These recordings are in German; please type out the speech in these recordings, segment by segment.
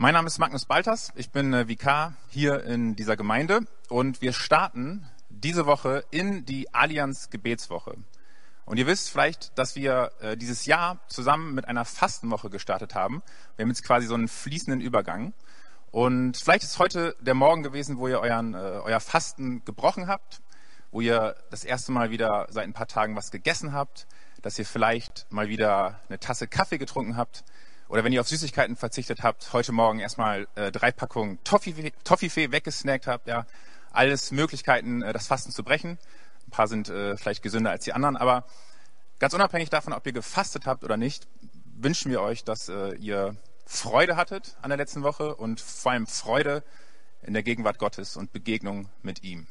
Mein Name ist Magnus Balters, ich bin äh, Vikar hier in dieser Gemeinde und wir starten diese Woche in die Allianz Gebetswoche. Und ihr wisst vielleicht, dass wir äh, dieses Jahr zusammen mit einer Fastenwoche gestartet haben. Wir haben jetzt quasi so einen fließenden Übergang. Und vielleicht ist heute der Morgen gewesen, wo ihr euren, äh, euer Fasten gebrochen habt, wo ihr das erste Mal wieder seit ein paar Tagen was gegessen habt, dass ihr vielleicht mal wieder eine Tasse Kaffee getrunken habt oder wenn ihr auf Süßigkeiten verzichtet habt, heute Morgen erstmal äh, drei Packungen Toffifee, Toffifee weggesnackt habt, ja, alles Möglichkeiten, äh, das Fasten zu brechen. Ein paar sind äh, vielleicht gesünder als die anderen, aber ganz unabhängig davon, ob ihr gefastet habt oder nicht, wünschen wir euch, dass äh, ihr Freude hattet an der letzten Woche und vor allem Freude in der Gegenwart Gottes und Begegnung mit ihm.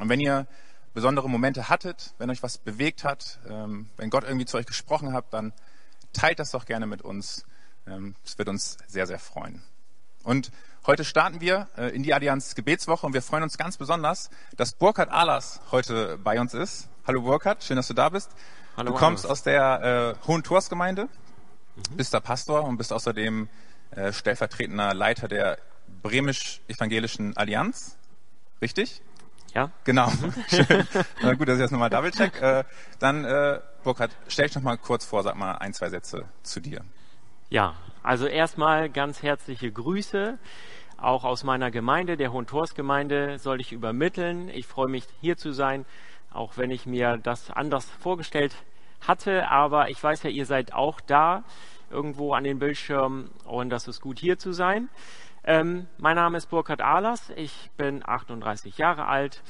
Und wenn ihr besondere Momente hattet, wenn euch was bewegt hat, ähm, wenn Gott irgendwie zu euch gesprochen hat, dann teilt das doch gerne mit uns es wird uns sehr, sehr freuen. Und heute starten wir äh, in die Allianz Gebetswoche und wir freuen uns ganz besonders, dass Burkhard Ahlers heute bei uns ist. Hallo Burkhard, schön, dass du da bist. Hallo, du kommst aus der äh, Hohen Tors Gemeinde, mhm. bist da Pastor und bist außerdem äh, stellvertretender Leiter der Bremisch-Evangelischen Allianz. Richtig? Ja. Genau. Schön. Na gut, dass ich das nochmal double check. Äh, dann, äh, Burkhard, stell dich noch mal kurz vor, sag mal ein, zwei Sätze zu dir. Ja, also erstmal ganz herzliche Grüße. Auch aus meiner Gemeinde, der Hohentors-Gemeinde, soll ich übermitteln. Ich freue mich, hier zu sein, auch wenn ich mir das anders vorgestellt hatte. Aber ich weiß ja, ihr seid auch da, irgendwo an den Bildschirmen, und das ist gut, hier zu sein. Ähm, mein Name ist Burkhard Ahlers. Ich bin 38 Jahre alt.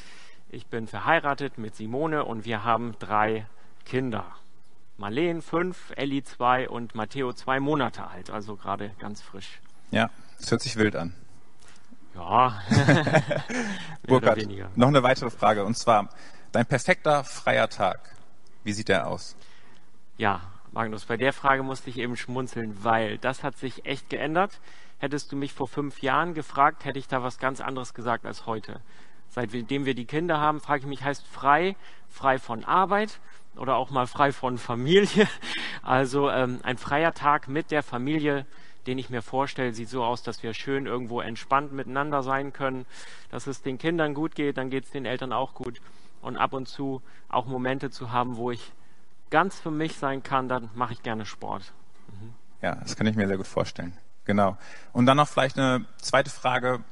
Ich bin verheiratet mit Simone und wir haben drei Kinder. Marleen fünf, Ellie zwei und Matteo zwei Monate alt, also gerade ganz frisch. Ja, das hört sich wild an. Ja. Burkhard, noch eine weitere Frage und zwar dein perfekter freier Tag. Wie sieht der aus? Ja, Magnus, bei der Frage musste ich eben schmunzeln, weil das hat sich echt geändert. Hättest du mich vor fünf Jahren gefragt, hätte ich da was ganz anderes gesagt als heute. Seitdem wir die Kinder haben, frage ich mich, heißt frei, frei von Arbeit oder auch mal frei von Familie. Also ähm, ein freier Tag mit der Familie, den ich mir vorstelle, sieht so aus, dass wir schön irgendwo entspannt miteinander sein können, dass es den Kindern gut geht, dann geht es den Eltern auch gut. Und ab und zu auch Momente zu haben, wo ich ganz für mich sein kann, dann mache ich gerne Sport. Mhm. Ja, das kann ich mir sehr gut vorstellen. Genau. Und dann noch vielleicht eine zweite Frage.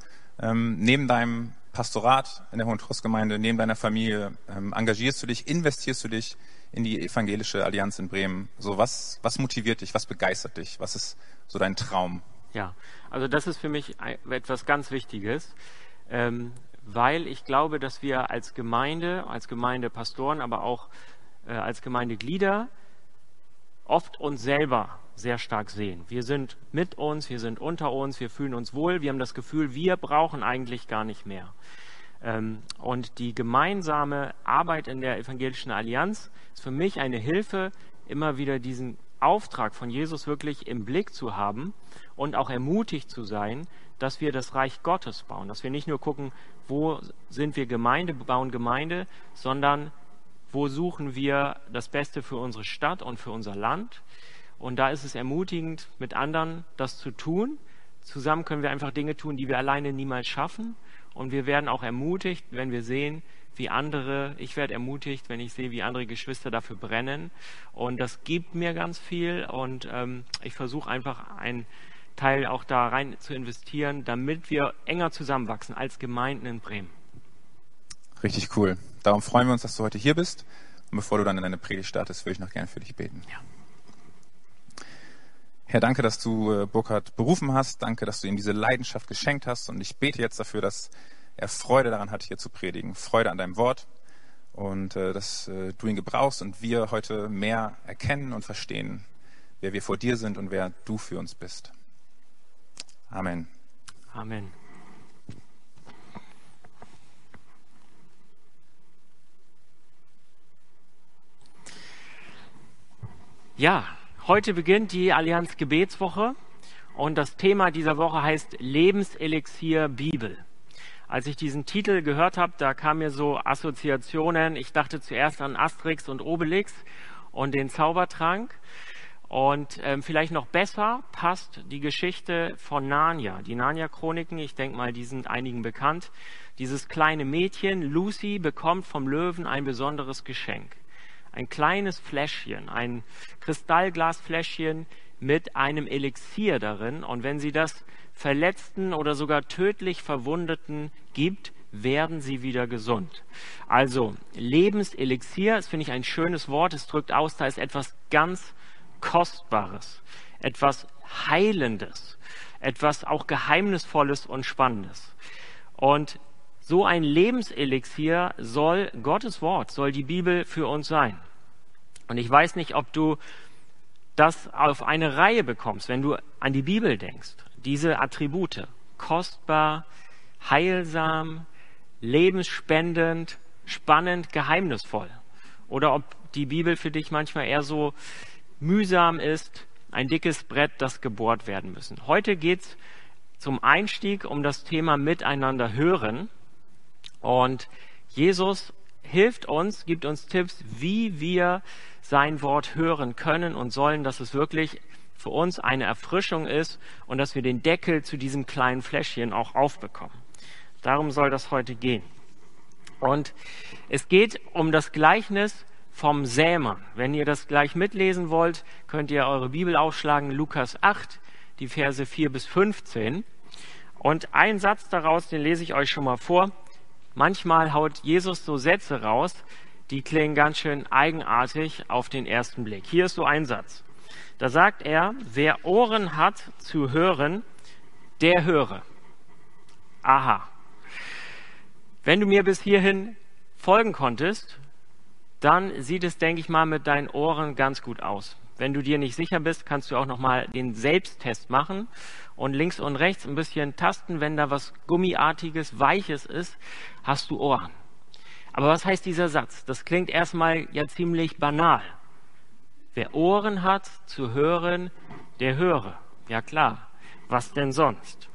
Ähm, neben deinem Pastorat in der Hohen Trostgemeinde, neben deiner Familie, ähm, engagierst du dich, investierst du dich in die evangelische Allianz in Bremen? So was, was motiviert dich, was begeistert dich, was ist so dein Traum? Ja, also das ist für mich etwas ganz Wichtiges, ähm, weil ich glaube, dass wir als Gemeinde, als Gemeindepastoren, aber auch äh, als Gemeindeglieder oft uns selber sehr stark sehen. Wir sind mit uns, wir sind unter uns, wir fühlen uns wohl, wir haben das Gefühl, wir brauchen eigentlich gar nicht mehr. Ähm, und die gemeinsame Arbeit in der Evangelischen Allianz ist für mich eine Hilfe, immer wieder diesen Auftrag von Jesus wirklich im Blick zu haben und auch ermutigt zu sein, dass wir das Reich Gottes bauen, dass wir nicht nur gucken, wo sind wir Gemeinde, bauen Gemeinde, sondern wo suchen wir das Beste für unsere Stadt und für unser Land und da ist es ermutigend, mit anderen das zu tun. Zusammen können wir einfach Dinge tun, die wir alleine niemals schaffen. Und wir werden auch ermutigt, wenn wir sehen, wie andere, ich werde ermutigt, wenn ich sehe, wie andere Geschwister dafür brennen. Und das gibt mir ganz viel. Und ähm, ich versuche einfach einen Teil auch da rein zu investieren, damit wir enger zusammenwachsen als Gemeinden in Bremen. Richtig cool. Darum freuen wir uns, dass du heute hier bist. Und bevor du dann in deine Predigt startest, würde ich noch gerne für dich beten. Ja. Herr, danke, dass du äh, Burkhard berufen hast. Danke, dass du ihm diese Leidenschaft geschenkt hast. Und ich bete jetzt dafür, dass er Freude daran hat, hier zu predigen. Freude an deinem Wort. Und äh, dass äh, du ihn gebrauchst und wir heute mehr erkennen und verstehen, wer wir vor dir sind und wer du für uns bist. Amen. Amen. Ja, Heute beginnt die Allianz Gebetswoche und das Thema dieser Woche heißt Lebenselixier Bibel. Als ich diesen Titel gehört habe, da kamen mir so Assoziationen. Ich dachte zuerst an Asterix und Obelix und den Zaubertrank. Und ähm, vielleicht noch besser passt die Geschichte von Narnia. Die Narnia-Chroniken, ich denke mal, die sind einigen bekannt. Dieses kleine Mädchen, Lucy, bekommt vom Löwen ein besonderes Geschenk. Ein kleines Fläschchen, ein Kristallglasfläschchen mit einem Elixier darin. Und wenn sie das Verletzten oder sogar tödlich Verwundeten gibt, werden sie wieder gesund. Also Lebenselixier, das finde ich ein schönes Wort, es drückt aus, da ist etwas ganz Kostbares, etwas Heilendes, etwas auch Geheimnisvolles und Spannendes. Und so ein Lebenselixier soll Gottes Wort, soll die Bibel für uns sein. Und ich weiß nicht, ob du das auf eine Reihe bekommst, wenn du an die Bibel denkst. Diese Attribute, kostbar, heilsam, lebensspendend, spannend, geheimnisvoll. Oder ob die Bibel für dich manchmal eher so mühsam ist, ein dickes Brett, das gebohrt werden müssen. Heute geht es zum Einstieg um das Thema Miteinander hören. Und Jesus hilft uns, gibt uns Tipps, wie wir sein Wort hören können und sollen, dass es wirklich für uns eine Erfrischung ist und dass wir den Deckel zu diesem kleinen Fläschchen auch aufbekommen. Darum soll das heute gehen. Und es geht um das Gleichnis vom Sämann. Wenn ihr das gleich mitlesen wollt, könnt ihr eure Bibel aufschlagen, Lukas 8, die Verse 4 bis 15. Und ein Satz daraus, den lese ich euch schon mal vor. Manchmal haut Jesus so Sätze raus, die klingen ganz schön eigenartig auf den ersten Blick. Hier ist so ein Satz. Da sagt er, wer Ohren hat zu hören, der höre. Aha. Wenn du mir bis hierhin folgen konntest, dann sieht es, denke ich mal, mit deinen Ohren ganz gut aus. Wenn du dir nicht sicher bist, kannst du auch nochmal den Selbsttest machen und links und rechts ein bisschen tasten. Wenn da was Gummiartiges, Weiches ist, hast du Ohren. Aber was heißt dieser Satz? Das klingt erstmal ja ziemlich banal. Wer Ohren hat zu hören, der höre. Ja klar, was denn sonst?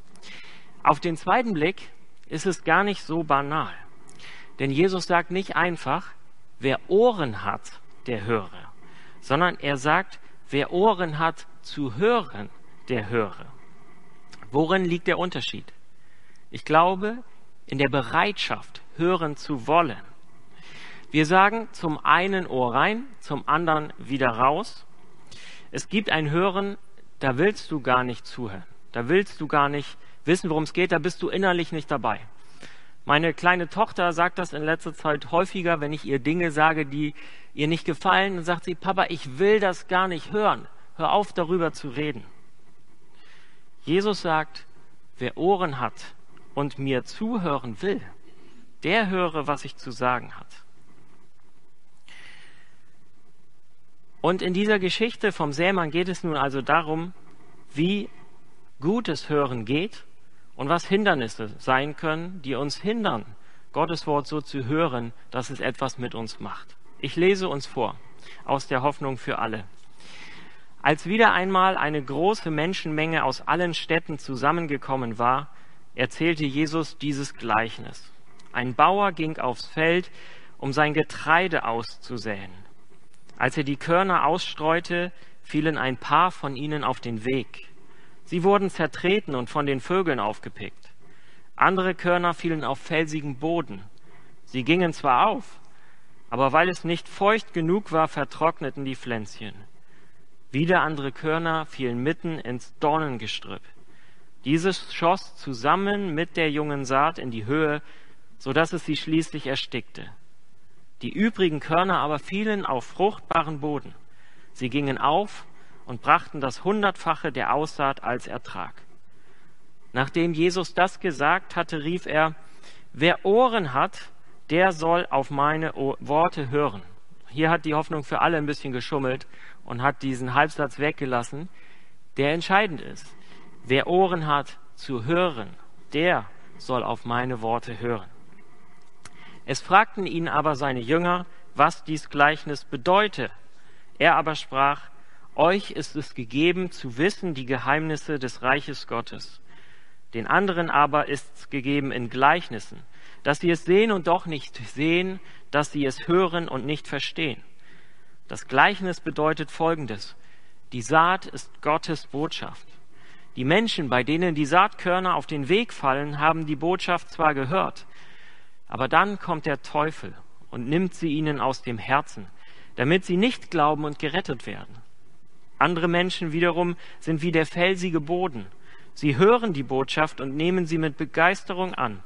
Auf den zweiten Blick ist es gar nicht so banal. Denn Jesus sagt nicht einfach, wer Ohren hat, der höre, sondern er sagt, wer Ohren hat zu hören, der höre. Worin liegt der Unterschied? Ich glaube, in der Bereitschaft, hören zu wollen. Wir sagen zum einen Ohr rein, zum anderen wieder raus. Es gibt ein Hören, da willst du gar nicht zuhören. Da willst du gar nicht wissen, worum es geht, da bist du innerlich nicht dabei. Meine kleine Tochter sagt das in letzter Zeit häufiger, wenn ich ihr Dinge sage, die ihr nicht gefallen, dann sagt sie, Papa, ich will das gar nicht hören. Hör auf, darüber zu reden. Jesus sagt, wer Ohren hat und mir zuhören will, der höre, was ich zu sagen hat. Und in dieser Geschichte vom Sämann geht es nun also darum, wie gutes Hören geht und was Hindernisse sein können, die uns hindern, Gottes Wort so zu hören, dass es etwas mit uns macht. Ich lese uns vor aus der Hoffnung für alle. Als wieder einmal eine große Menschenmenge aus allen Städten zusammengekommen war, erzählte Jesus dieses Gleichnis. Ein Bauer ging aufs Feld, um sein Getreide auszusäen. Als er die Körner ausstreute, fielen ein paar von ihnen auf den Weg. Sie wurden zertreten und von den Vögeln aufgepickt. Andere Körner fielen auf felsigen Boden. Sie gingen zwar auf, aber weil es nicht feucht genug war, vertrockneten die Pflänzchen. Wieder andere Körner fielen mitten ins Dornengestrüpp. Dieses schoss zusammen mit der jungen Saat in die Höhe, so dass es sie schließlich erstickte. Die übrigen Körner aber fielen auf fruchtbaren Boden. Sie gingen auf und brachten das Hundertfache der Aussaat als Ertrag. Nachdem Jesus das gesagt hatte, rief er, wer Ohren hat, der soll auf meine Worte hören. Hier hat die Hoffnung für alle ein bisschen geschummelt und hat diesen Halbsatz weggelassen, der entscheidend ist. Wer Ohren hat zu hören, der soll auf meine Worte hören. Es fragten ihn aber seine Jünger, was dies Gleichnis bedeute. Er aber sprach, euch ist es gegeben zu wissen die Geheimnisse des Reiches Gottes. Den anderen aber ist es gegeben in Gleichnissen, dass sie es sehen und doch nicht sehen, dass sie es hören und nicht verstehen. Das Gleichnis bedeutet Folgendes. Die Saat ist Gottes Botschaft. Die Menschen, bei denen die Saatkörner auf den Weg fallen, haben die Botschaft zwar gehört, aber dann kommt der Teufel und nimmt sie ihnen aus dem Herzen, damit sie nicht glauben und gerettet werden. Andere Menschen wiederum sind wie der felsige Boden. Sie hören die Botschaft und nehmen sie mit Begeisterung an,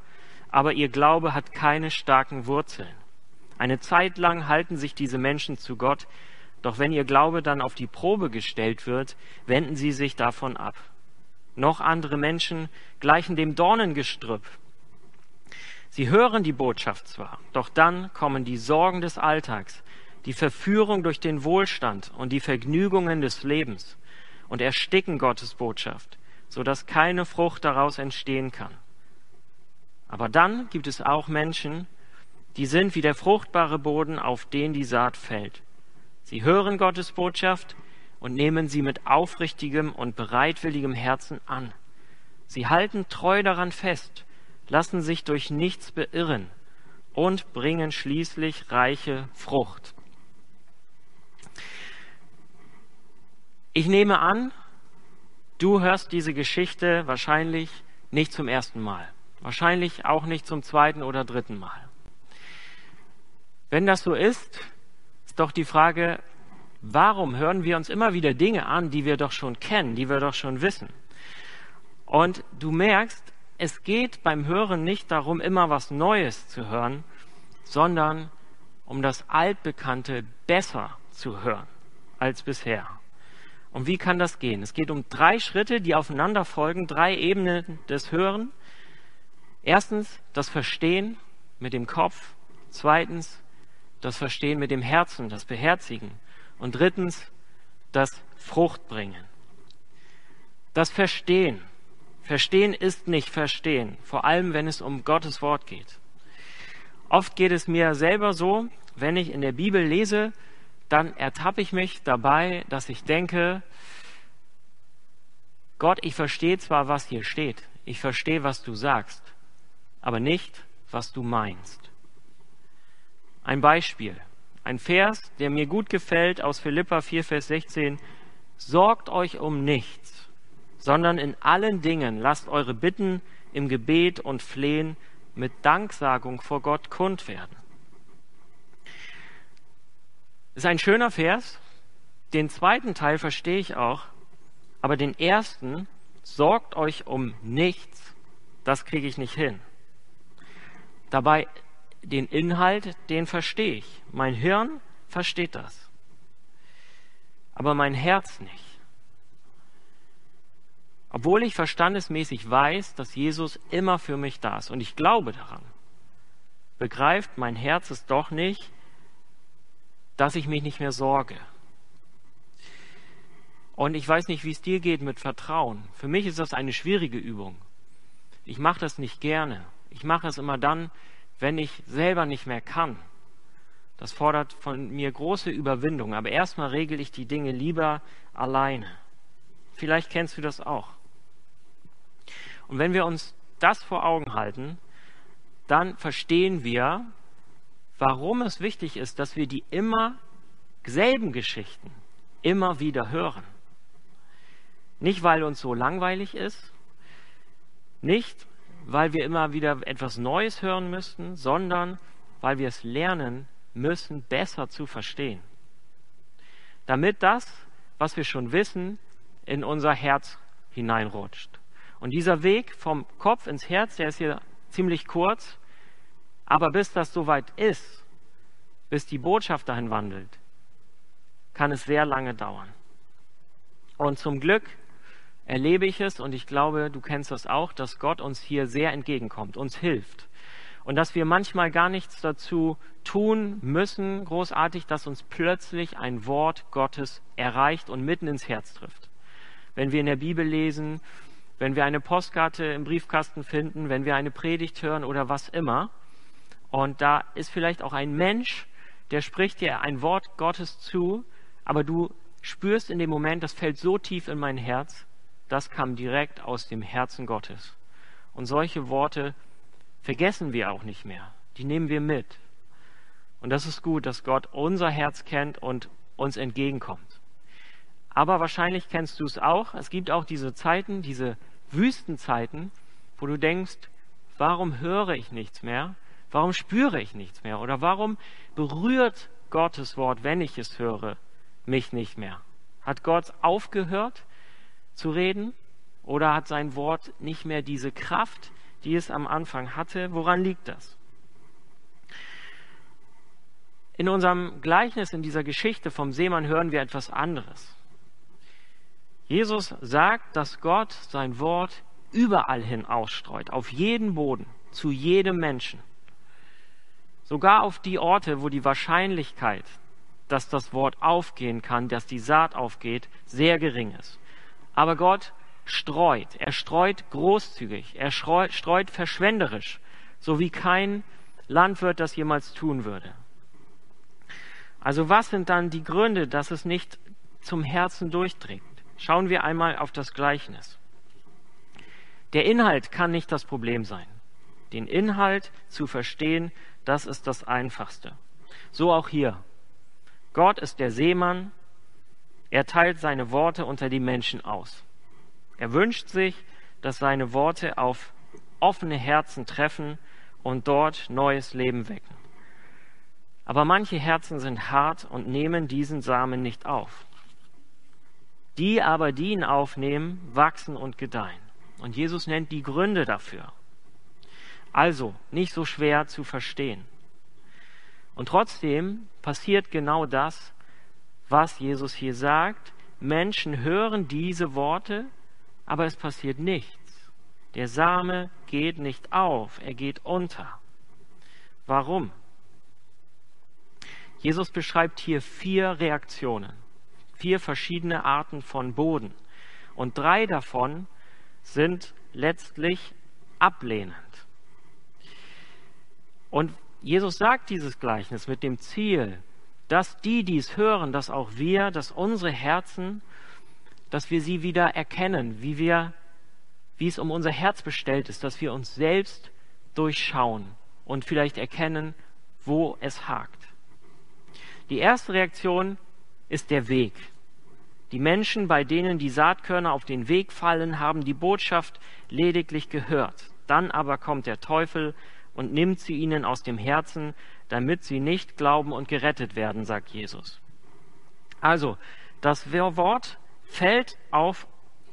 aber ihr Glaube hat keine starken Wurzeln. Eine Zeit lang halten sich diese Menschen zu Gott, doch wenn ihr Glaube dann auf die Probe gestellt wird, wenden sie sich davon ab. Noch andere Menschen gleichen dem Dornengestrüpp. Sie hören die Botschaft zwar, doch dann kommen die Sorgen des Alltags, die Verführung durch den Wohlstand und die Vergnügungen des Lebens und ersticken Gottes Botschaft, so dass keine Frucht daraus entstehen kann. Aber dann gibt es auch Menschen, die sind wie der fruchtbare Boden, auf den die Saat fällt. Sie hören Gottes Botschaft und nehmen sie mit aufrichtigem und bereitwilligem Herzen an. Sie halten treu daran fest, lassen sich durch nichts beirren und bringen schließlich reiche Frucht. Ich nehme an, du hörst diese Geschichte wahrscheinlich nicht zum ersten Mal, wahrscheinlich auch nicht zum zweiten oder dritten Mal. Wenn das so ist, ist doch die Frage, warum hören wir uns immer wieder Dinge an, die wir doch schon kennen, die wir doch schon wissen? Und du merkst, es geht beim Hören nicht darum, immer was Neues zu hören, sondern um das Altbekannte besser zu hören als bisher. Und wie kann das gehen? Es geht um drei Schritte, die aufeinander folgen, drei Ebenen des Hören. Erstens das Verstehen mit dem Kopf. Zweitens das Verstehen mit dem Herzen, das Beherzigen. Und drittens das Fruchtbringen. Das Verstehen. Verstehen ist nicht Verstehen, vor allem wenn es um Gottes Wort geht. Oft geht es mir selber so, wenn ich in der Bibel lese, dann ertappe ich mich dabei, dass ich denke, Gott, ich verstehe zwar, was hier steht, ich verstehe, was du sagst, aber nicht, was du meinst. Ein Beispiel, ein Vers, der mir gut gefällt aus Philippa 4, Vers 16. Sorgt euch um nichts, sondern in allen Dingen lasst eure Bitten im Gebet und Flehen mit Danksagung vor Gott kund werden. Ist ein schöner Vers. Den zweiten Teil verstehe ich auch. Aber den ersten, sorgt euch um nichts, das kriege ich nicht hin. Dabei, den Inhalt, den verstehe ich. Mein Hirn versteht das. Aber mein Herz nicht. Obwohl ich verstandesmäßig weiß, dass Jesus immer für mich da ist und ich glaube daran, begreift mein Herz es doch nicht, dass ich mich nicht mehr sorge. Und ich weiß nicht, wie es dir geht mit Vertrauen. Für mich ist das eine schwierige Übung. Ich mache das nicht gerne. Ich mache es immer dann, wenn ich selber nicht mehr kann. Das fordert von mir große Überwindung. Aber erstmal regel ich die Dinge lieber alleine. Vielleicht kennst du das auch. Und wenn wir uns das vor Augen halten, dann verstehen wir, warum es wichtig ist, dass wir die immer selben Geschichten immer wieder hören. Nicht, weil uns so langweilig ist, nicht, weil wir immer wieder etwas Neues hören müssten, sondern weil wir es lernen müssen, besser zu verstehen. Damit das, was wir schon wissen, in unser Herz hineinrutscht. Und dieser Weg vom Kopf ins Herz, der ist hier ziemlich kurz, aber bis das soweit ist, bis die Botschaft dahin wandelt, kann es sehr lange dauern. Und zum Glück erlebe ich es, und ich glaube, du kennst das auch, dass Gott uns hier sehr entgegenkommt, uns hilft. Und dass wir manchmal gar nichts dazu tun müssen, großartig, dass uns plötzlich ein Wort Gottes erreicht und mitten ins Herz trifft. Wenn wir in der Bibel lesen, wenn wir eine Postkarte im Briefkasten finden, wenn wir eine Predigt hören oder was immer, und da ist vielleicht auch ein Mensch, der spricht dir ein Wort Gottes zu, aber du spürst in dem Moment, das fällt so tief in mein Herz, das kam direkt aus dem Herzen Gottes. Und solche Worte vergessen wir auch nicht mehr. Die nehmen wir mit. Und das ist gut, dass Gott unser Herz kennt und uns entgegenkommt. Aber wahrscheinlich kennst du es auch. Es gibt auch diese Zeiten, diese Wüstenzeiten, wo du denkst, warum höre ich nichts mehr? Warum spüre ich nichts mehr? Oder warum berührt Gottes Wort, wenn ich es höre, mich nicht mehr? Hat Gott aufgehört zu reden? Oder hat sein Wort nicht mehr diese Kraft, die es am Anfang hatte? Woran liegt das? In unserem Gleichnis, in dieser Geschichte vom Seemann hören wir etwas anderes. Jesus sagt, dass Gott sein Wort überall hin ausstreut, auf jeden Boden, zu jedem Menschen. Sogar auf die Orte, wo die Wahrscheinlichkeit, dass das Wort aufgehen kann, dass die Saat aufgeht, sehr gering ist. Aber Gott streut. Er streut großzügig. Er streut verschwenderisch, so wie kein Landwirt das jemals tun würde. Also was sind dann die Gründe, dass es nicht zum Herzen durchdringt? Schauen wir einmal auf das Gleichnis. Der Inhalt kann nicht das Problem sein. Den Inhalt zu verstehen, das ist das Einfachste. So auch hier. Gott ist der Seemann. Er teilt seine Worte unter die Menschen aus. Er wünscht sich, dass seine Worte auf offene Herzen treffen und dort neues Leben wecken. Aber manche Herzen sind hart und nehmen diesen Samen nicht auf. Die aber, die ihn aufnehmen, wachsen und gedeihen. Und Jesus nennt die Gründe dafür. Also nicht so schwer zu verstehen. Und trotzdem passiert genau das, was Jesus hier sagt. Menschen hören diese Worte, aber es passiert nichts. Der Same geht nicht auf, er geht unter. Warum? Jesus beschreibt hier vier Reaktionen vier verschiedene Arten von Boden. Und drei davon sind letztlich ablehnend. Und Jesus sagt dieses Gleichnis mit dem Ziel, dass die, die es hören, dass auch wir, dass unsere Herzen, dass wir sie wieder erkennen, wie wir, wie es um unser Herz bestellt ist, dass wir uns selbst durchschauen und vielleicht erkennen, wo es hakt. Die erste Reaktion ist der Weg. Die Menschen, bei denen die Saatkörner auf den Weg fallen, haben die Botschaft lediglich gehört. Dann aber kommt der Teufel und nimmt sie ihnen aus dem Herzen, damit sie nicht glauben und gerettet werden, sagt Jesus. Also, das Wort fällt auf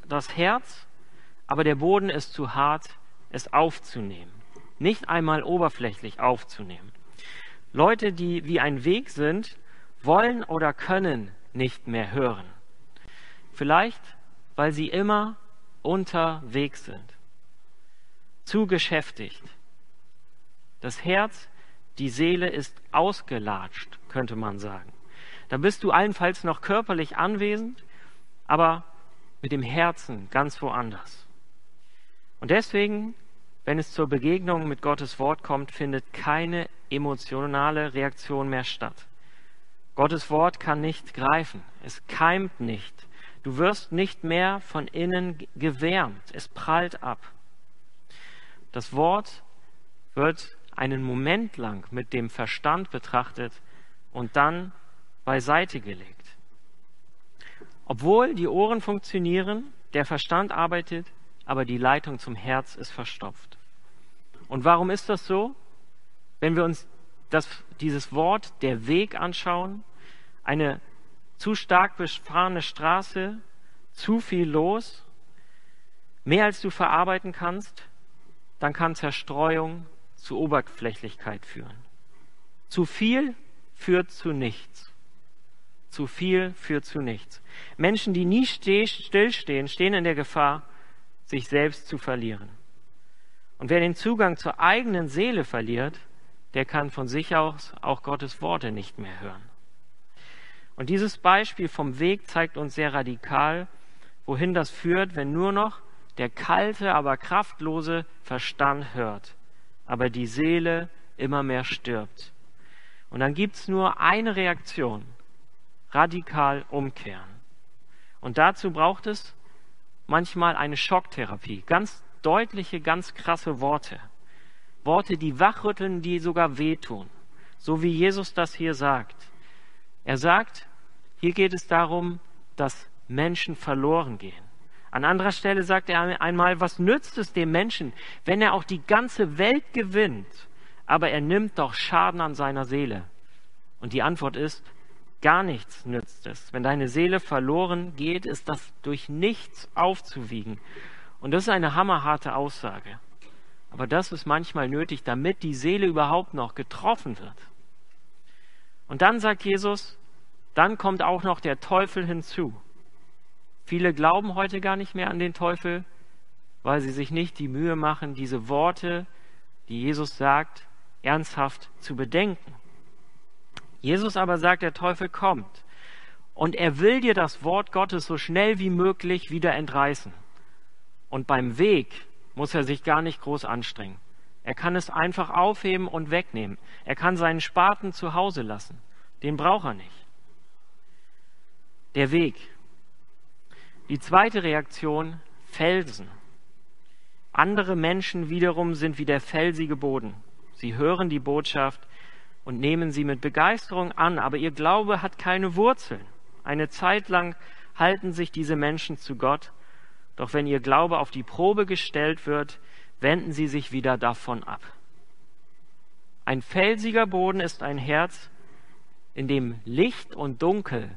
das Herz, aber der Boden ist zu hart, es aufzunehmen. Nicht einmal oberflächlich aufzunehmen. Leute, die wie ein Weg sind, wollen oder können nicht mehr hören. Vielleicht, weil sie immer unterwegs sind, zu geschäftigt. Das Herz, die Seele ist ausgelatscht, könnte man sagen. Da bist du allenfalls noch körperlich anwesend, aber mit dem Herzen ganz woanders. Und deswegen, wenn es zur Begegnung mit Gottes Wort kommt, findet keine emotionale Reaktion mehr statt. Gottes Wort kann nicht greifen, es keimt nicht, Du wirst nicht mehr von innen gewärmt. Es prallt ab. Das Wort wird einen Moment lang mit dem Verstand betrachtet und dann beiseite gelegt. Obwohl die Ohren funktionieren, der Verstand arbeitet, aber die Leitung zum Herz ist verstopft. Und warum ist das so? Wenn wir uns das, dieses Wort der Weg anschauen, eine zu stark befahrene Straße, zu viel los, mehr als du verarbeiten kannst, dann kann Zerstreuung zu Oberflächlichkeit führen. Zu viel führt zu nichts. Zu viel führt zu nichts. Menschen, die nie stillstehen, stehen in der Gefahr, sich selbst zu verlieren. Und wer den Zugang zur eigenen Seele verliert, der kann von sich aus auch Gottes Worte nicht mehr hören. Und dieses Beispiel vom Weg zeigt uns sehr radikal, wohin das führt, wenn nur noch der kalte, aber kraftlose Verstand hört, aber die Seele immer mehr stirbt. Und dann gibt es nur eine Reaktion, radikal umkehren. Und dazu braucht es manchmal eine Schocktherapie, ganz deutliche, ganz krasse Worte. Worte, die wachrütteln, die sogar wehtun, so wie Jesus das hier sagt. Er sagt, hier geht es darum, dass Menschen verloren gehen. An anderer Stelle sagt er einmal, was nützt es dem Menschen, wenn er auch die ganze Welt gewinnt, aber er nimmt doch Schaden an seiner Seele? Und die Antwort ist, gar nichts nützt es. Wenn deine Seele verloren geht, ist das durch nichts aufzuwiegen. Und das ist eine hammerharte Aussage. Aber das ist manchmal nötig, damit die Seele überhaupt noch getroffen wird. Und dann sagt Jesus, dann kommt auch noch der Teufel hinzu. Viele glauben heute gar nicht mehr an den Teufel, weil sie sich nicht die Mühe machen, diese Worte, die Jesus sagt, ernsthaft zu bedenken. Jesus aber sagt, der Teufel kommt und er will dir das Wort Gottes so schnell wie möglich wieder entreißen. Und beim Weg muss er sich gar nicht groß anstrengen. Er kann es einfach aufheben und wegnehmen. Er kann seinen Spaten zu Hause lassen. Den braucht er nicht. Der Weg. Die zweite Reaktion, Felsen. Andere Menschen wiederum sind wie der felsige Boden. Sie hören die Botschaft und nehmen sie mit Begeisterung an, aber ihr Glaube hat keine Wurzeln. Eine Zeit lang halten sich diese Menschen zu Gott, doch wenn ihr Glaube auf die Probe gestellt wird, wenden sie sich wieder davon ab. Ein felsiger Boden ist ein Herz, in dem Licht und Dunkel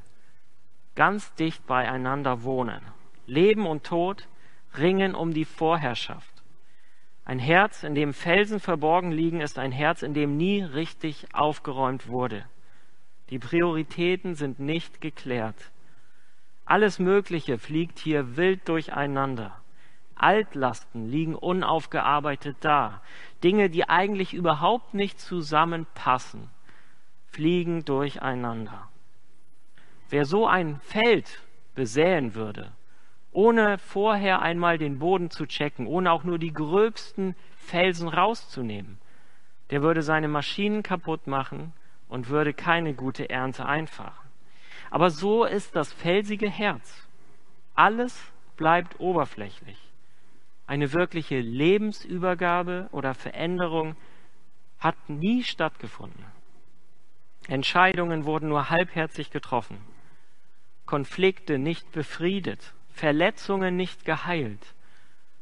ganz dicht beieinander wohnen. Leben und Tod ringen um die Vorherrschaft. Ein Herz, in dem Felsen verborgen liegen, ist ein Herz, in dem nie richtig aufgeräumt wurde. Die Prioritäten sind nicht geklärt. Alles Mögliche fliegt hier wild durcheinander. Altlasten liegen unaufgearbeitet da. Dinge, die eigentlich überhaupt nicht zusammenpassen, fliegen durcheinander. Wer so ein Feld besäen würde, ohne vorher einmal den Boden zu checken, ohne auch nur die gröbsten Felsen rauszunehmen, der würde seine Maschinen kaputt machen und würde keine gute Ernte einfahren. Aber so ist das felsige Herz. Alles bleibt oberflächlich. Eine wirkliche Lebensübergabe oder Veränderung hat nie stattgefunden. Entscheidungen wurden nur halbherzig getroffen. Konflikte nicht befriedet, Verletzungen nicht geheilt,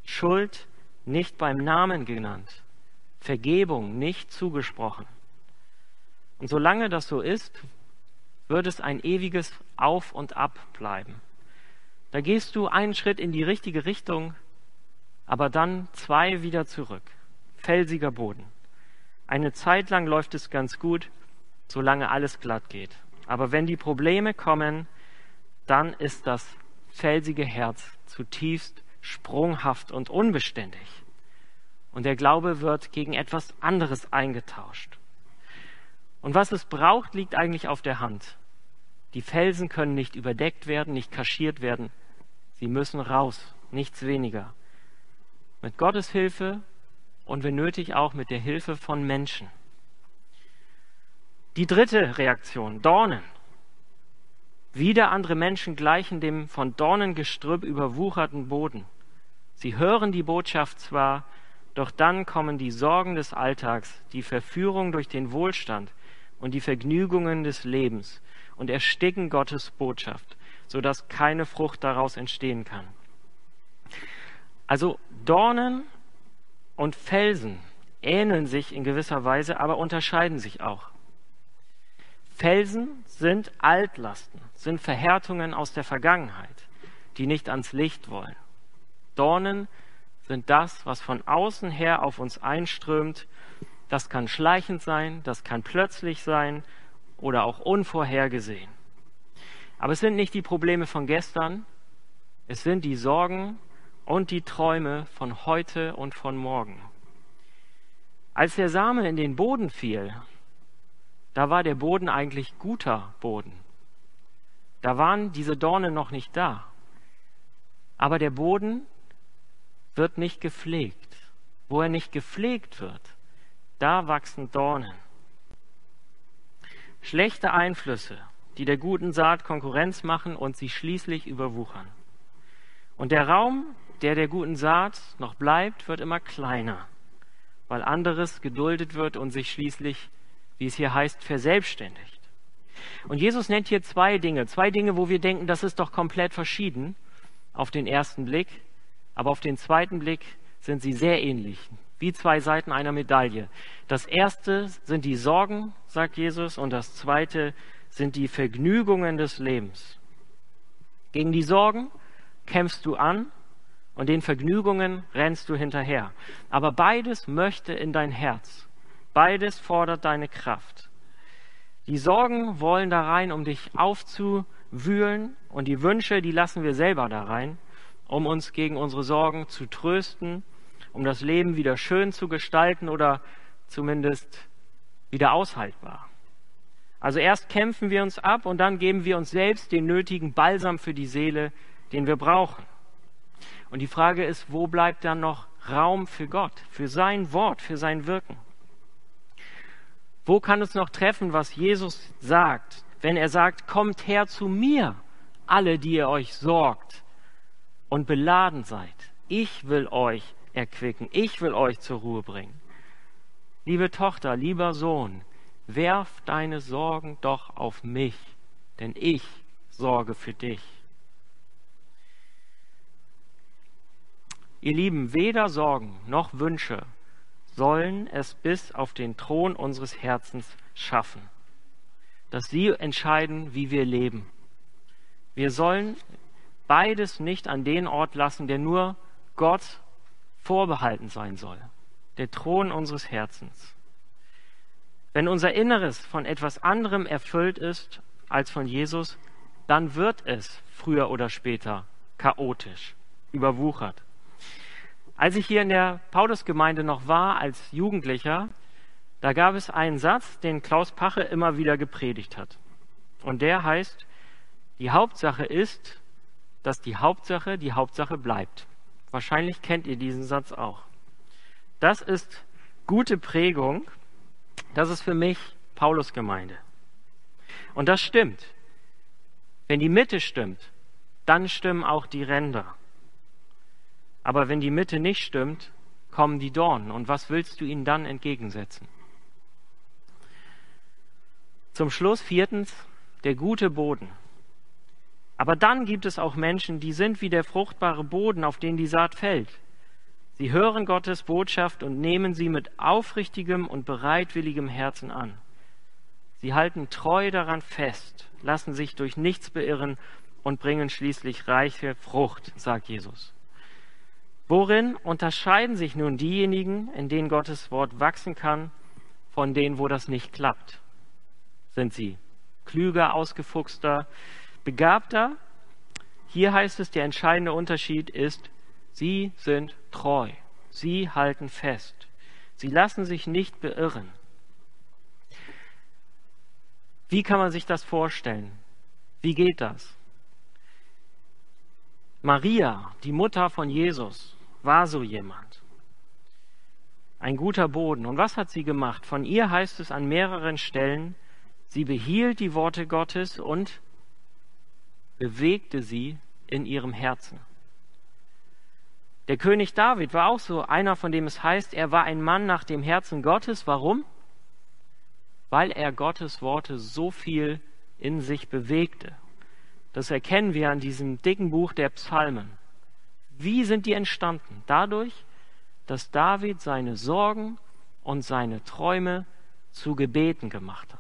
Schuld nicht beim Namen genannt, Vergebung nicht zugesprochen. Und solange das so ist, wird es ein ewiges Auf und Ab bleiben. Da gehst du einen Schritt in die richtige Richtung, aber dann zwei wieder zurück. Felsiger Boden. Eine Zeit lang läuft es ganz gut, solange alles glatt geht. Aber wenn die Probleme kommen, dann ist das felsige Herz zutiefst sprunghaft und unbeständig. Und der Glaube wird gegen etwas anderes eingetauscht. Und was es braucht, liegt eigentlich auf der Hand. Die Felsen können nicht überdeckt werden, nicht kaschiert werden. Sie müssen raus, nichts weniger. Mit Gottes Hilfe und wenn nötig auch mit der Hilfe von Menschen. Die dritte Reaktion, Dornen. Wieder andere Menschen gleichen dem von Dornengestrüpp überwucherten Boden. Sie hören die Botschaft zwar, doch dann kommen die Sorgen des Alltags, die Verführung durch den Wohlstand und die Vergnügungen des Lebens und ersticken Gottes Botschaft, sodass keine Frucht daraus entstehen kann. Also Dornen und Felsen ähneln sich in gewisser Weise, aber unterscheiden sich auch. Felsen sind Altlasten, sind Verhärtungen aus der Vergangenheit, die nicht ans Licht wollen. Dornen sind das, was von außen her auf uns einströmt. Das kann schleichend sein, das kann plötzlich sein oder auch unvorhergesehen. Aber es sind nicht die Probleme von gestern, es sind die Sorgen und die Träume von heute und von morgen. Als der Same in den Boden fiel, da war der Boden eigentlich guter Boden. Da waren diese Dornen noch nicht da. Aber der Boden wird nicht gepflegt. Wo er nicht gepflegt wird, da wachsen Dornen. Schlechte Einflüsse, die der guten Saat Konkurrenz machen und sie schließlich überwuchern. Und der Raum, der der guten Saat noch bleibt, wird immer kleiner, weil anderes geduldet wird und sich schließlich wie es hier heißt, verselbstständigt. Und Jesus nennt hier zwei Dinge, zwei Dinge, wo wir denken, das ist doch komplett verschieden auf den ersten Blick, aber auf den zweiten Blick sind sie sehr ähnlich, wie zwei Seiten einer Medaille. Das erste sind die Sorgen, sagt Jesus, und das zweite sind die Vergnügungen des Lebens. Gegen die Sorgen kämpfst du an und den Vergnügungen rennst du hinterher. Aber beides möchte in dein Herz. Beides fordert deine Kraft. Die Sorgen wollen da rein, um dich aufzuwühlen und die Wünsche, die lassen wir selber da rein, um uns gegen unsere Sorgen zu trösten, um das Leben wieder schön zu gestalten oder zumindest wieder aushaltbar. Also erst kämpfen wir uns ab und dann geben wir uns selbst den nötigen Balsam für die Seele, den wir brauchen. Und die Frage ist, wo bleibt dann noch Raum für Gott, für sein Wort, für sein Wirken? Wo kann es noch treffen, was Jesus sagt, wenn er sagt, kommt her zu mir, alle, die ihr euch sorgt und beladen seid. Ich will euch erquicken, ich will euch zur Ruhe bringen. Liebe Tochter, lieber Sohn, werf deine Sorgen doch auf mich, denn ich sorge für dich. Ihr Lieben, weder Sorgen noch Wünsche sollen es bis auf den Thron unseres Herzens schaffen, dass sie entscheiden, wie wir leben. Wir sollen beides nicht an den Ort lassen, der nur Gott vorbehalten sein soll, der Thron unseres Herzens. Wenn unser Inneres von etwas anderem erfüllt ist als von Jesus, dann wird es früher oder später chaotisch, überwuchert. Als ich hier in der Paulusgemeinde noch war als Jugendlicher, da gab es einen Satz, den Klaus Pache immer wieder gepredigt hat. Und der heißt, die Hauptsache ist, dass die Hauptsache die Hauptsache bleibt. Wahrscheinlich kennt ihr diesen Satz auch. Das ist gute Prägung. Das ist für mich Paulusgemeinde. Und das stimmt. Wenn die Mitte stimmt, dann stimmen auch die Ränder. Aber wenn die Mitte nicht stimmt, kommen die Dornen. Und was willst du ihnen dann entgegensetzen? Zum Schluss viertens, der gute Boden. Aber dann gibt es auch Menschen, die sind wie der fruchtbare Boden, auf den die Saat fällt. Sie hören Gottes Botschaft und nehmen sie mit aufrichtigem und bereitwilligem Herzen an. Sie halten treu daran fest, lassen sich durch nichts beirren und bringen schließlich reiche Frucht, sagt Jesus. Worin unterscheiden sich nun diejenigen, in denen Gottes Wort wachsen kann, von denen, wo das nicht klappt? Sind sie klüger, ausgefuchster, begabter? Hier heißt es, der entscheidende Unterschied ist, sie sind treu, sie halten fest, sie lassen sich nicht beirren. Wie kann man sich das vorstellen? Wie geht das? Maria, die Mutter von Jesus, war so jemand. Ein guter Boden. Und was hat sie gemacht? Von ihr heißt es an mehreren Stellen, sie behielt die Worte Gottes und bewegte sie in ihrem Herzen. Der König David war auch so einer, von dem es heißt, er war ein Mann nach dem Herzen Gottes. Warum? Weil er Gottes Worte so viel in sich bewegte. Das erkennen wir an diesem dicken Buch der Psalmen. Wie sind die entstanden? Dadurch, dass David seine Sorgen und seine Träume zu Gebeten gemacht hat.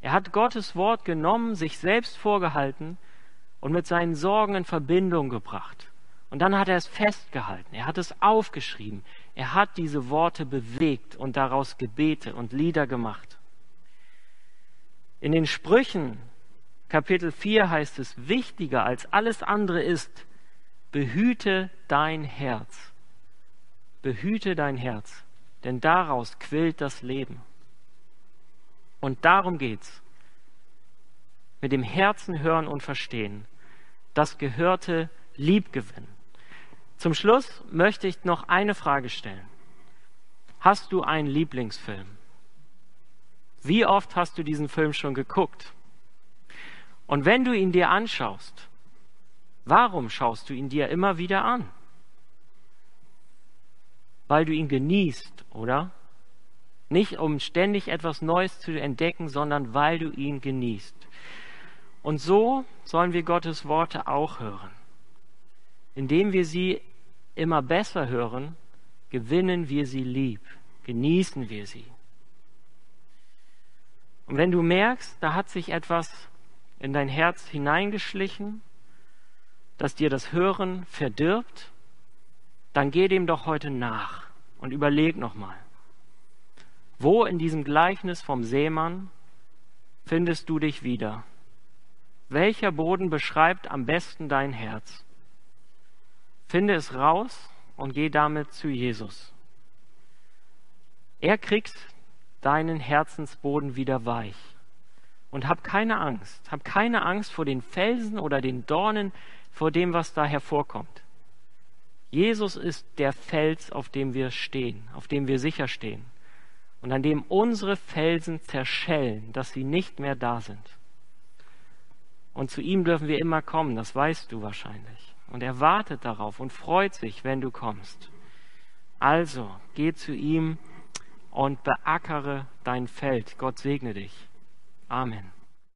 Er hat Gottes Wort genommen, sich selbst vorgehalten und mit seinen Sorgen in Verbindung gebracht. Und dann hat er es festgehalten, er hat es aufgeschrieben, er hat diese Worte bewegt und daraus Gebete und Lieder gemacht. In den Sprüchen Kapitel 4 heißt es, wichtiger als alles andere ist, behüte dein Herz. Behüte dein Herz, denn daraus quillt das Leben. Und darum geht's. Mit dem Herzen hören und verstehen. Das Gehörte liebgewinnen. Zum Schluss möchte ich noch eine Frage stellen. Hast du einen Lieblingsfilm? Wie oft hast du diesen Film schon geguckt? Und wenn du ihn dir anschaust, Warum schaust du ihn dir immer wieder an? Weil du ihn genießt, oder? Nicht um ständig etwas Neues zu entdecken, sondern weil du ihn genießt. Und so sollen wir Gottes Worte auch hören. Indem wir sie immer besser hören, gewinnen wir sie lieb, genießen wir sie. Und wenn du merkst, da hat sich etwas in dein Herz hineingeschlichen, das dir das Hören verdirbt, dann geh dem doch heute nach und überleg nochmal. Wo in diesem Gleichnis vom Seemann findest du dich wieder? Welcher Boden beschreibt am besten dein Herz? Finde es raus und geh damit zu Jesus. Er kriegt deinen Herzensboden wieder weich. Und hab keine Angst, hab keine Angst vor den Felsen oder den Dornen, vor dem, was da hervorkommt. Jesus ist der Fels, auf dem wir stehen, auf dem wir sicher stehen und an dem unsere Felsen zerschellen, dass sie nicht mehr da sind. Und zu ihm dürfen wir immer kommen, das weißt du wahrscheinlich. Und er wartet darauf und freut sich, wenn du kommst. Also, geh zu ihm und beackere dein Feld. Gott segne dich. Amen.